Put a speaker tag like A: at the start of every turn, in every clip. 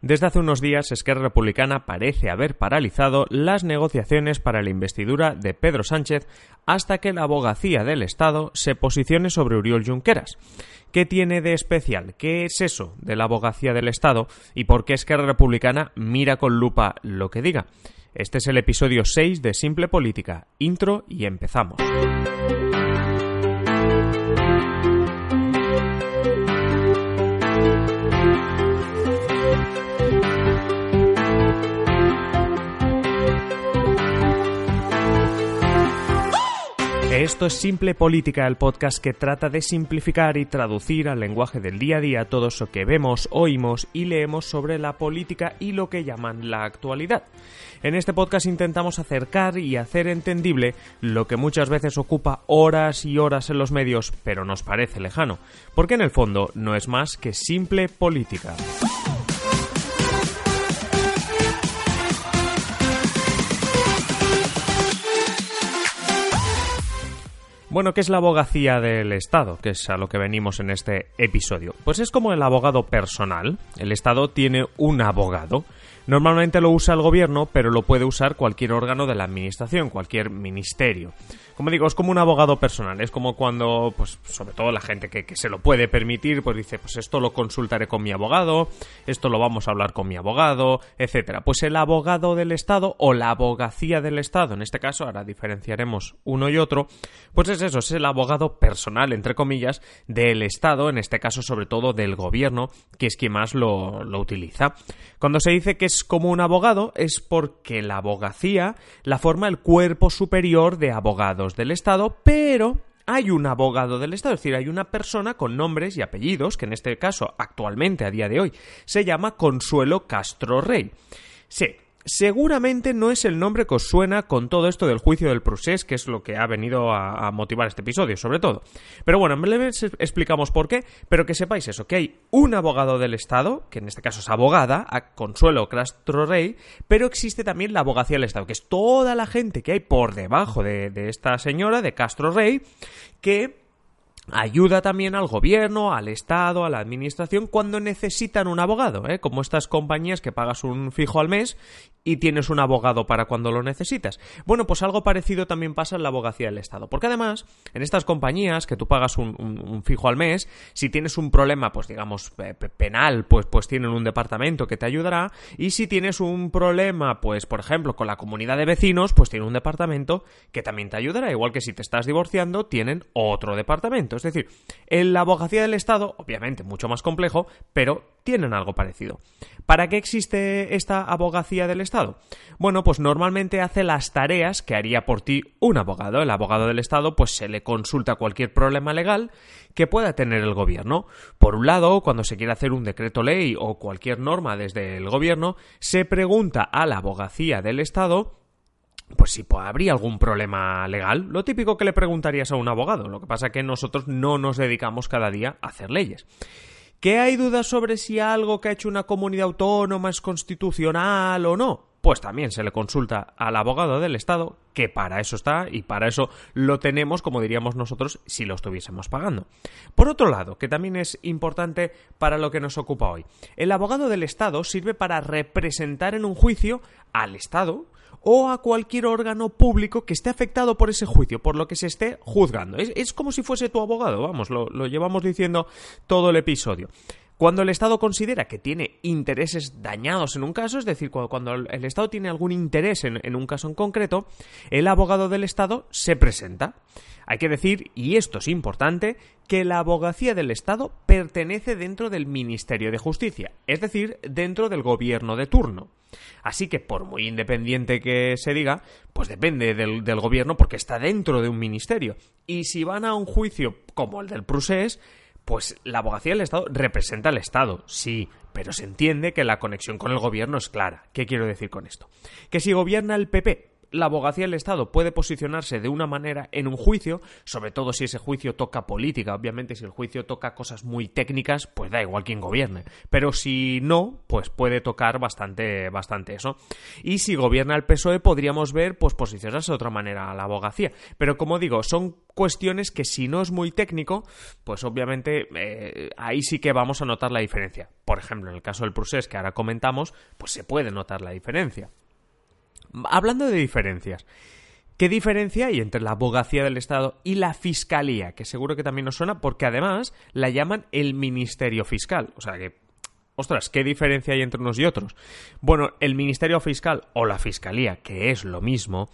A: Desde hace unos días, Esquerra Republicana parece haber paralizado las negociaciones para la investidura de Pedro Sánchez hasta que la abogacía del Estado se posicione sobre Uriol Junqueras. ¿Qué tiene de especial? ¿Qué es eso de la abogacía del Estado? ¿Y por qué Esquerra Republicana mira con lupa lo que diga? Este es el episodio 6 de Simple Política. Intro y empezamos. Esto es Simple Política, el podcast que trata de simplificar y traducir al lenguaje del día a día todo eso que vemos, oímos y leemos sobre la política y lo que llaman la actualidad. En este podcast intentamos acercar y hacer entendible lo que muchas veces ocupa horas y horas en los medios, pero nos parece lejano, porque en el fondo no es más que simple política. Bueno, ¿qué es la abogacía del Estado? Que es a lo que venimos en este episodio. Pues es como el abogado personal. El Estado tiene un abogado. Normalmente lo usa el gobierno, pero lo puede usar cualquier órgano de la administración, cualquier ministerio como digo, es como un abogado personal. Es como cuando, pues, sobre todo la gente que, se lo puede permitir, pues dice, pues esto lo consultaré con mi abogado, esto lo vamos a hablar con mi abogado, etcétera. Pues el abogado del Estado o la abogacía del Estado, en este caso, ahora diferenciaremos uno y otro, pues es eso, es el abogado personal, entre comillas, del Estado, en este caso, sobre todo del gobierno, que es quien más lo, lo utiliza. Cuando se dice que es como un abogado, es porque la abogacía la forma el cuerpo superior de abogados del Estado, pero hay un abogado del Estado, es decir, hay una persona con nombres y apellidos, que en este caso, actualmente, a día de hoy, se llama Consuelo Castro Rey. Sí, seguramente no es el nombre que os suena con todo esto del juicio del procés, que es lo que ha venido a, motivar este episodio, sobre todo. Pero bueno, en breve explicamos por qué, pero que sepáis eso, que hay un abogado del Estado, que en este caso es abogada, a Consuelo Castro Rey, pero existe también la abogacía del Estado, que es toda la gente que hay por debajo de, de esta señora, de Castro Rey, que ayuda también al gobierno, al Estado, a la administración cuando necesitan un abogado, ¿eh? como estas compañías que pagas un fijo al mes y tienes un abogado para cuando lo necesitas. Bueno, pues algo parecido también pasa en la abogacía del Estado, porque además en estas compañías que tú pagas un, fijo al mes, si tienes un problema, pues digamos penal, pues pues tienen un departamento que te ayudará y si tienes un problema, pues por ejemplo con la comunidad de vecinos, pues tiene un departamento que también te ayudará, igual que si te estás divorciando tienen otro departamento. Es decir, en la abogacía del Estado, obviamente mucho más complejo, pero tienen algo parecido. ¿Para qué existe esta abogacía del Estado? Bueno, pues normalmente hace las tareas que haría por ti un abogado. El abogado del Estado pues se le consulta cualquier problema legal que pueda tener el gobierno. Por un lado, cuando se quiere hacer un decreto ley o cualquier norma desde el gobierno, se pregunta a la abogacía del Estado pues si habría algún problema legal, lo típico que le preguntarías a un abogado. Lo que pasa es que nosotros no nos dedicamos cada día a hacer leyes. ¿Que hay dudas sobre si algo que ha hecho una comunidad autónoma es constitucional o no? Pues también se le consulta al abogado del Estado, que para eso está y para eso lo tenemos, como diríamos nosotros, si lo estuviésemos pagando. Por otro lado, que también es importante para lo que nos ocupa hoy, el abogado del Estado sirve para representar en un juicio al Estado, o a cualquier órgano público que esté afectado por ese juicio, por lo que se esté juzgando. Es, como si fuese tu abogado, vamos, lo, llevamos diciendo todo el episodio. Cuando el Estado considera que tiene intereses dañados en un caso, es decir, cuando, el Estado tiene algún interés en, un caso en concreto, el abogado del Estado se presenta. Hay que decir, y esto es importante, que la abogacía del Estado pertenece dentro del Ministerio de Justicia, es decir, dentro del gobierno de turno. Así que, por muy independiente que se diga, pues depende del, del gobierno porque está dentro de un ministerio. Y si van a un juicio como el del Prusés, pues la abogacía del Estado representa al Estado, sí, pero se entiende que la conexión con el gobierno es clara. ¿Qué quiero decir con esto? Que si gobierna el PP la abogacía del Estado puede posicionarse de una manera en un juicio, sobre todo si ese juicio toca política. Obviamente, si el juicio toca cosas muy técnicas, pues da igual quien gobierne. Pero si no, pues puede tocar bastante, bastante eso. Y si gobierna el PSOE, podríamos ver, pues posicionarse de otra manera a la abogacía. Pero como digo, son cuestiones que si no es muy técnico, pues obviamente eh, ahí sí que vamos a notar la diferencia. Por ejemplo, en el caso del procés que ahora comentamos, pues se puede notar la diferencia. Hablando de diferencias, ¿qué diferencia hay entre la abogacía del Estado y la fiscalía? Que seguro que también nos suena porque además la llaman el Ministerio Fiscal. O sea que, ostras, ¿qué diferencia hay entre unos y otros? Bueno, el Ministerio Fiscal o la Fiscalía, que es lo mismo,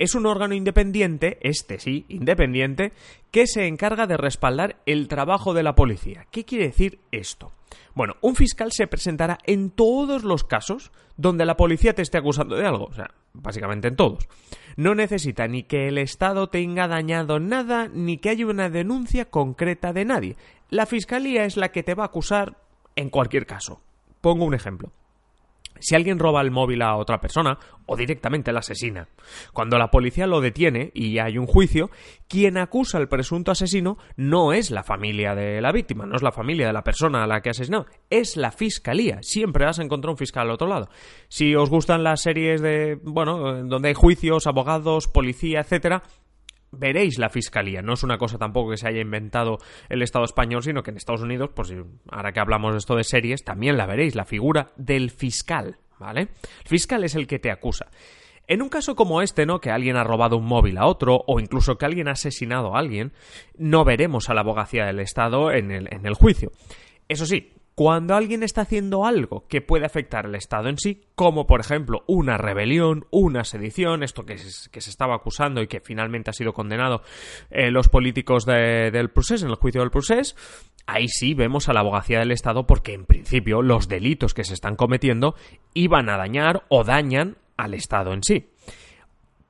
A: es un órgano independiente, este sí, independiente, que se encarga de respaldar el trabajo de la policía. ¿Qué quiere decir esto? Bueno, un fiscal se presentará en todos los casos donde la policía te esté acusando de algo, o sea, básicamente en todos. No necesita ni que el Estado tenga dañado nada, ni que haya una denuncia concreta de nadie. La fiscalía es la que te va a acusar en cualquier caso. Pongo un ejemplo si alguien roba el móvil a otra persona o directamente la asesina. Cuando la policía lo detiene y hay un juicio, quien acusa al presunto asesino no es la familia de la víctima, no es la familia de la persona a la que ha asesinado, es la fiscalía. Siempre vas a encontrar un fiscal al otro lado. Si os gustan las series de, bueno, donde hay juicios, abogados, policía, etcétera, veréis la fiscalía. No es una cosa tampoco que se haya inventado el Estado español, sino que en Estados Unidos, pues ahora que hablamos de esto de series, también la veréis, la figura del fiscal, ¿vale? El fiscal es el que te acusa. En un caso como este, ¿no? Que alguien ha robado un móvil a otro, o incluso que alguien ha asesinado a alguien, no veremos a la abogacía del Estado en el, en el juicio. Eso sí, cuando alguien está haciendo algo que puede afectar al Estado en sí, como por ejemplo una rebelión, una sedición, esto que, se, estaba acusando y que finalmente ha sido condenado eh, los políticos del procés, en el juicio del procés, ahí sí vemos a la abogacía del Estado porque en principio los delitos que se están cometiendo iban a dañar o dañan al Estado en sí.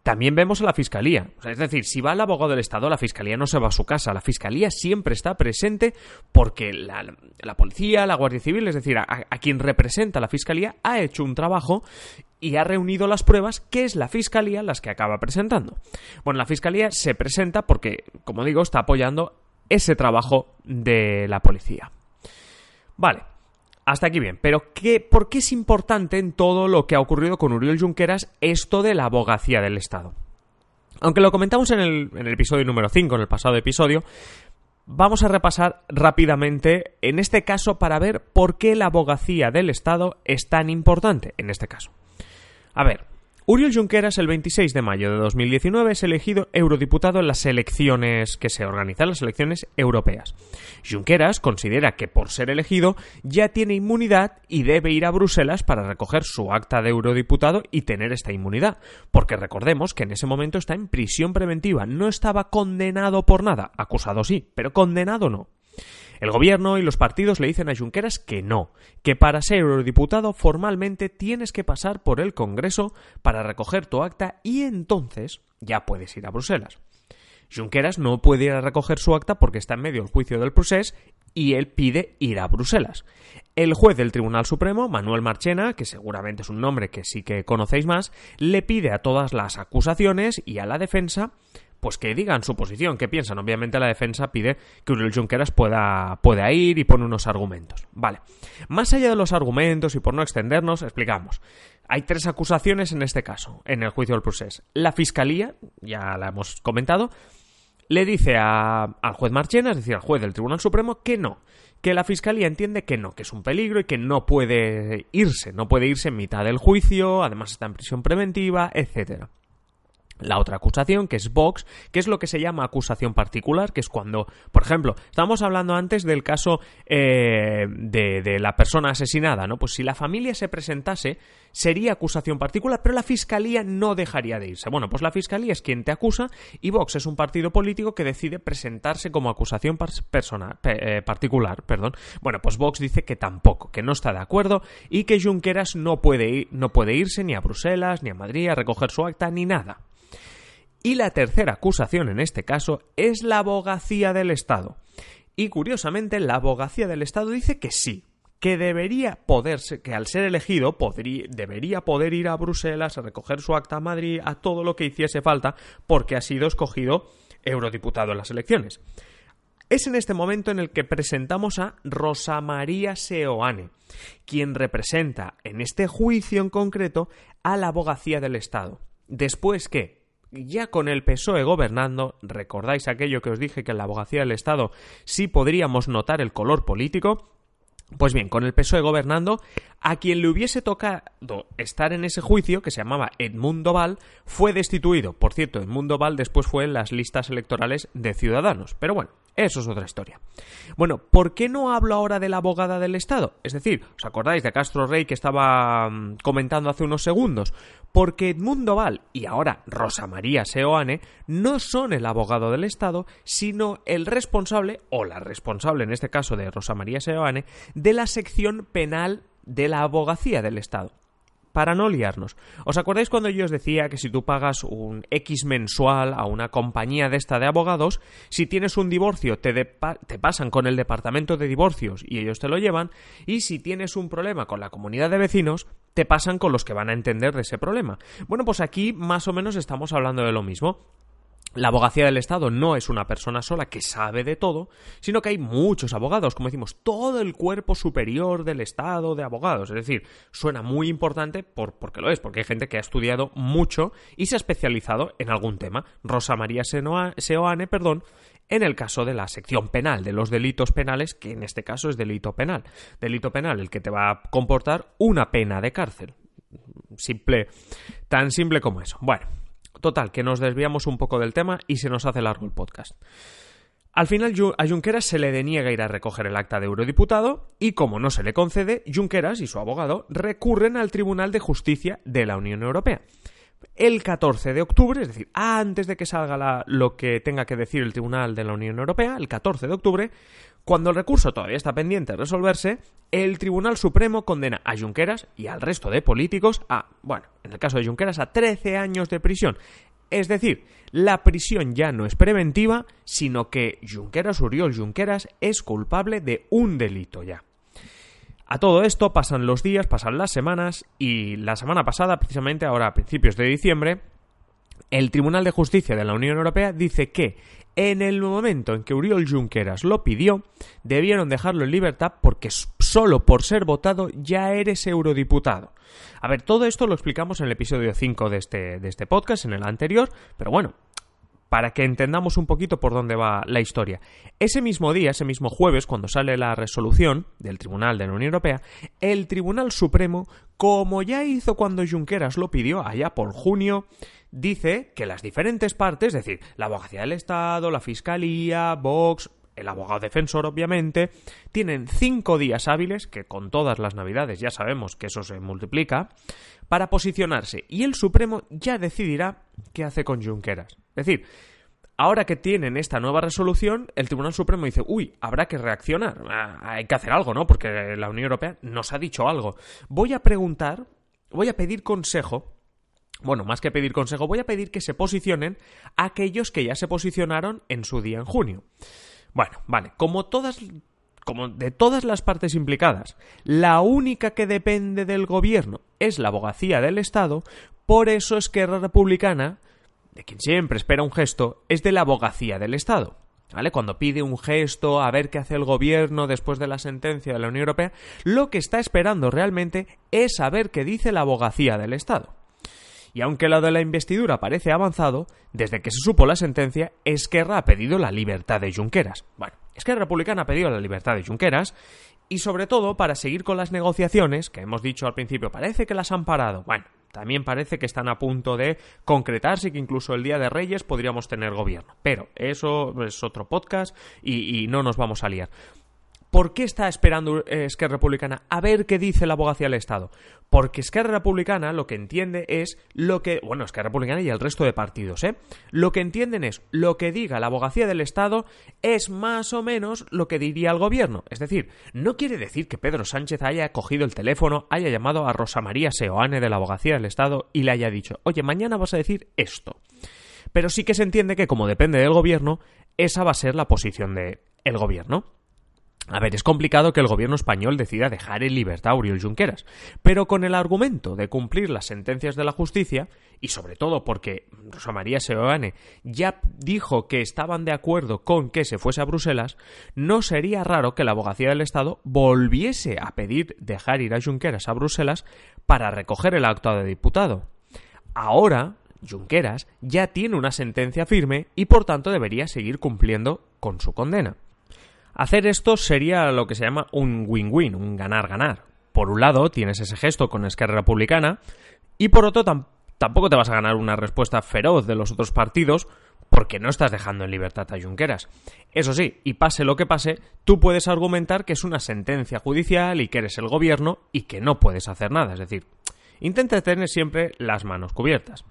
A: También vemos a la Fiscalía. es decir, si va el abogado del Estado, la Fiscalía no se va a su casa. La Fiscalía siempre está presente porque la, policía, la Guardia Civil, es decir, a, quien representa la Fiscalía, ha hecho un trabajo y ha reunido las pruebas que es la Fiscalía las que acaba presentando. Bueno, la Fiscalía se presenta porque, como digo, está apoyando ese trabajo de la policía. Vale. Hasta aquí bien, pero ¿qué, ¿por qué es importante en todo lo que ha ocurrido con Uriel Junqueras esto de la abogacía del Estado? Aunque lo comentamos en el, en el episodio número 5, en el pasado episodio, vamos a repasar rápidamente en este caso para ver por qué la abogacía del Estado es tan importante en este caso. A ver, Uriel Junqueras el 26 de mayo de 2019 es elegido eurodiputado en las elecciones que se organizan, las elecciones europeas. Junqueras considera que por ser elegido ya tiene inmunidad y debe ir a Bruselas para recoger su acta de eurodiputado y tener esta inmunidad, porque recordemos que en ese momento está en prisión preventiva, no estaba condenado por nada, acusado sí, pero condenado no. El gobierno y los partidos le dicen a Junqueras que no, que para ser eurodiputado formalmente tienes que pasar por el Congreso para recoger tu acta y entonces ya puedes ir a Bruselas. Junqueras no puede ir a recoger su acta porque está en medio del juicio del procés y él pide ir a Bruselas. El juez del Tribunal Supremo, Manuel Marchena, que seguramente es un nombre que sí que conocéis más, le pide a todas las acusaciones y a la defensa pues que digan su posición, qué piensan. Obviamente la defensa pide que Uriel Junqueras pueda, pueda ir y pone unos argumentos. Vale. Más allá de los argumentos y por no extendernos, explicamos. Hay tres acusaciones en este caso, en el juicio del proceso. La fiscalía, ya la hemos comentado, le dice al juez Marchena, es decir, al juez del Tribunal Supremo, que no, que la fiscalía entiende que no, que es un peligro y que no puede irse, no puede irse en mitad del juicio, además está en prisión preventiva, etcétera la otra acusación, que es Vox, que es lo que se llama acusación particular, que es cuando, por ejemplo, estábamos hablando antes del caso eh, de, de, la persona asesinada, ¿no? Pues si la familia se presentase, sería acusación particular, pero la fiscalía no dejaría de irse. Bueno, pues la fiscalía es quien te acusa y Vox es un partido político que decide presentarse como acusación eh, particular. Perdón. Bueno, pues Vox dice que tampoco, que no está de acuerdo y que Junqueras no puede, ir, no puede irse ni a Bruselas, ni a Madrid a recoger su acta, ni nada. Y la tercera acusación en este caso es la abogacía del Estado. Y curiosamente, la abogacía del Estado dice que sí, que debería poder, que al ser elegido debería poder ir a Bruselas a recoger su acta a Madrid, a todo lo que hiciese falta, porque ha sido escogido eurodiputado en las elecciones. Es en este momento en el que presentamos a Rosa María Seoane, quien representa en este juicio en concreto a la abogacía del Estado. Después que, ya con el PSOE gobernando, recordáis aquello que os dije que en la abogacía del Estado sí podríamos notar el color político, pues bien, con el PSOE gobernando, a quien le hubiese tocado estar en ese juicio, que se llamaba Edmundo Val, fue destituido. Por cierto, Edmundo Val después fue en las listas electorales de Ciudadanos. Pero bueno, eso es otra historia. Bueno, ¿por qué no hablo ahora de la abogada del Estado? Es decir, ¿os acordáis de Castro Rey que estaba mm, comentando hace unos segundos? Porque Edmundo Val y ahora Rosa María Seoane no son el abogado del Estado, sino el responsable, o la responsable en este caso de Rosa María Seoane, de la sección penal de la abogacía del Estado para no liarnos. ¿Os acordáis cuando yo os decía que si tú pagas un X mensual a una compañía de esta de abogados, si tienes un divorcio te, te, pasan con el departamento de divorcios y ellos te lo llevan, y si tienes un problema con la comunidad de vecinos, te pasan con los que van a entender de ese problema? Bueno, pues aquí más o menos estamos hablando de lo mismo. La abogacía del Estado no es una persona sola que sabe de todo, sino que hay muchos abogados, como decimos, todo el cuerpo superior del Estado de abogados. Es decir, suena muy importante por, porque lo es, porque hay gente que ha estudiado mucho y se ha especializado en algún tema. Rosa María Seoane, perdón, en el caso de la sección penal, de los delitos penales, que en este caso es delito penal. Delito penal, el que te va a comportar una pena de cárcel. Simple, tan simple como eso. Bueno, Total, que nos desviamos un poco del tema y se nos hace largo el podcast. Al final a Junqueras se le deniega ir a recoger el acta de eurodiputado y como no se le concede, Junqueras y su abogado recurren al Tribunal de Justicia de la Unión Europea. El 14 de octubre, es decir, antes de que salga lo que tenga que decir el Tribunal de la Unión Europea, el 14 de octubre, cuando el recurso todavía está pendiente de resolverse, el Tribunal Supremo condena a Junqueras y al resto de políticos a, bueno, en el caso de Junqueras, a 13 años de prisión. Es decir, la prisión ya no es preventiva, sino que Junqueras, Uriol Junqueras, es culpable de un delito ya. A todo esto pasan los días, pasan las semanas y la semana pasada, precisamente ahora a principios de diciembre, el Tribunal de Justicia de la Unión Europea dice que en el momento en que Uriol Junqueras lo pidió, debieron dejarlo en libertad porque solo por ser votado ya eres eurodiputado. A ver, todo esto lo explicamos en el episodio 5 de este, de este podcast, en el anterior, pero bueno, para que entendamos un poquito por dónde va la historia. Ese mismo día, ese mismo jueves, cuando sale la resolución del Tribunal de la Unión Europea, el Tribunal Supremo, como ya hizo cuando Junqueras lo pidió allá por junio, dice que las diferentes partes, es decir, la abogacía del Estado, la Fiscalía, Vox, el abogado defensor, obviamente, tienen cinco días hábiles, que con todas las navidades ya sabemos que eso se multiplica, para posicionarse. Y el Supremo ya decidirá qué hace con Junqueras. Es decir, ahora que tienen esta nueva resolución, el Tribunal Supremo dice, uy, habrá que reaccionar, ah, hay que hacer algo, ¿no? Porque la Unión Europea nos ha dicho algo. Voy a preguntar, voy a pedir consejo bueno, más que pedir consejo, voy a pedir que se posicionen aquellos que ya se posicionaron en su día en junio. Bueno, vale, como todas como de todas las partes implicadas, la única que depende del gobierno es la abogacía del Estado, por eso Esquerra Republicana, de quien siempre espera un gesto, es de la abogacía del Estado. ¿Vale? Cuando pide un gesto a ver qué hace el gobierno después de la sentencia de la Unión Europea, lo que está esperando realmente es saber qué dice la abogacía del Estado. Y aunque lo de la investidura parece avanzado, desde que se supo la sentencia, Esquerra ha pedido la libertad de Junqueras. Bueno, Esquerra Republicana ha pedido la libertad de Junqueras y sobre todo para seguir con las negociaciones, que hemos dicho al principio, parece que las han parado. Bueno, también parece que están a punto de concretarse y que incluso el Día de Reyes podríamos tener gobierno. Pero eso es otro podcast y, y no nos vamos a liar. ¿Por qué está esperando eh, Esquerra Republicana a ver qué dice la abogacía del Estado? Porque Esquerra Republicana lo que entiende es lo que. Bueno, Esquerra Republicana y el resto de partidos, ¿eh? Lo que entienden es lo que diga la abogacía del Estado es más o menos lo que diría el gobierno. Es decir, no quiere decir que Pedro Sánchez haya cogido el teléfono, haya llamado a Rosa María Seoane de la abogacía del Estado y le haya dicho, oye, mañana vas a decir esto. Pero sí que se entiende que, como depende del gobierno, esa va a ser la posición del el gobierno. A ver, es complicado que el gobierno español decida dejar en libertad a Oriol Junqueras, pero con el argumento de cumplir las sentencias de la justicia, y sobre todo porque Rosa María Seoane ya dijo que estaban de acuerdo con que se fuese a Bruselas, no sería raro que la abogacía del Estado volviese a pedir dejar ir a Junqueras a Bruselas para recoger el acto de diputado. Ahora, Junqueras ya tiene una sentencia firme y por tanto debería seguir cumpliendo con su condena. Hacer esto sería lo que se llama un win-win, un ganar-ganar. Por un lado, tienes ese gesto con Esquerra Republicana y por otro, tampoco te vas a ganar una respuesta feroz de los otros partidos porque no estás dejando en libertad a Junqueras. Eso sí, y pase lo que pase, tú puedes argumentar que es una sentencia judicial y que eres el gobierno y que no puedes hacer nada. Es decir, intenta tener siempre las manos cubiertas.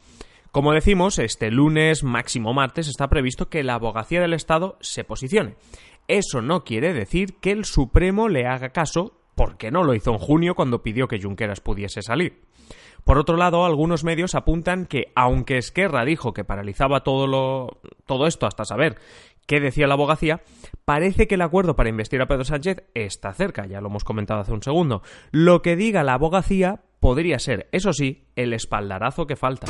A: Como decimos, este lunes, máximo martes, está previsto que la abogacía del Estado se posicione. Eso no quiere decir que el Supremo le haga caso, porque no lo hizo en junio cuando pidió que Junqueras pudiese salir. Por otro lado, algunos medios apuntan que, aunque Esquerra dijo que paralizaba todo, lo, todo esto hasta saber qué decía la abogacía, parece que el acuerdo para investir a Pedro Sánchez está cerca, ya lo hemos comentado hace un segundo. Lo que diga la abogacía podría ser, eso sí, el espaldarazo que falta.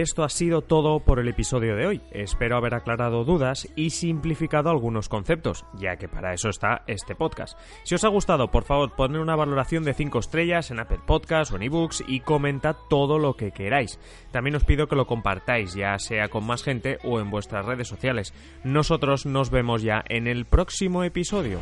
A: Esto ha sido todo por el episodio de hoy. Espero haber aclarado dudas y simplificado algunos conceptos, ya que para eso está este podcast. Si os ha gustado, por favor, poned una valoración de 5 estrellas en Apple Podcasts o en ebooks y comentad todo lo que queráis. También os pido que lo compartáis, ya sea con más gente o en vuestras redes sociales. Nosotros nos vemos ya en el próximo episodio.